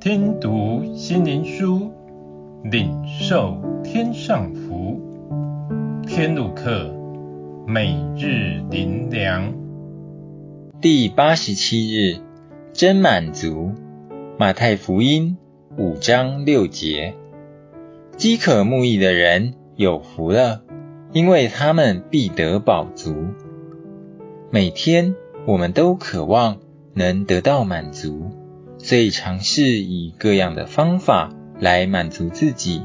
听读心灵书，领受天上福。天路客，每日灵粮，第八十七日，真满足。马太福音五章六节：饥渴慕义的人有福了，因为他们必得饱足。每天我们都渴望能得到满足。所以尝试以各样的方法来满足自己，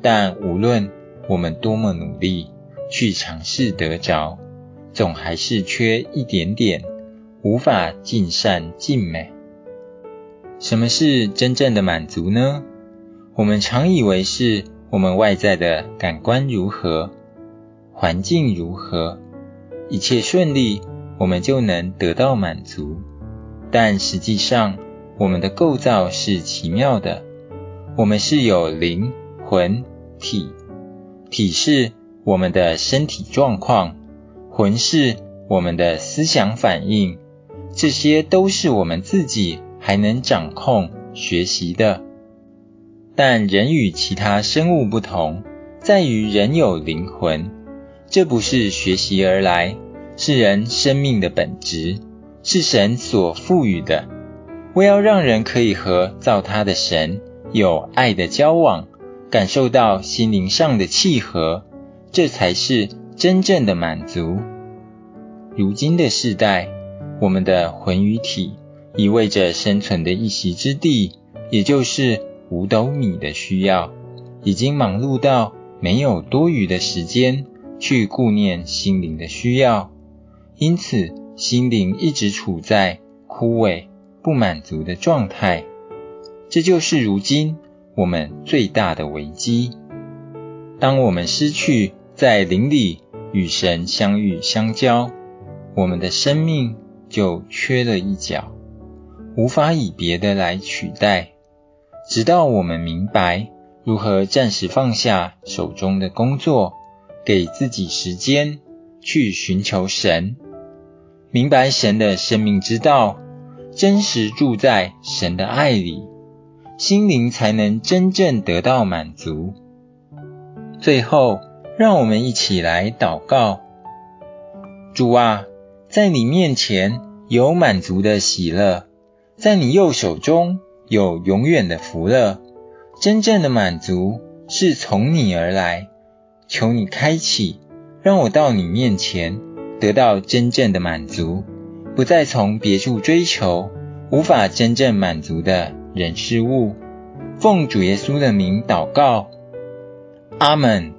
但无论我们多么努力去尝试得着，总还是缺一点点，无法尽善尽美。什么是真正的满足呢？我们常以为是我们外在的感官如何，环境如何，一切顺利，我们就能得到满足。但实际上，我们的构造是奇妙的。我们是有灵魂体，体是我们的身体状况，魂是我们的思想反应，这些都是我们自己还能掌控、学习的。但人与其他生物不同，在于人有灵魂，这不是学习而来，是人生命的本质。是神所赋予的，为要让人可以和造他的神有爱的交往，感受到心灵上的契合，这才是真正的满足。如今的世代，我们的魂与体意味着生存的一席之地，也就是五斗米的需要，已经忙碌到没有多余的时间去顾念心灵的需要，因此，心灵一直处在枯萎、不满足的状态，这就是如今我们最大的危机。当我们失去在灵里与神相遇相交，我们的生命就缺了一角，无法以别的来取代。直到我们明白如何暂时放下手中的工作，给自己时间去寻求神。明白神的生命之道，真实住在神的爱里，心灵才能真正得到满足。最后，让我们一起来祷告：主啊，在你面前有满足的喜乐，在你右手中有永远的福乐。真正的满足是从你而来，求你开启，让我到你面前。得到真正的满足，不再从别处追求无法真正满足的人事物。奉主耶稣的名祷告，阿门。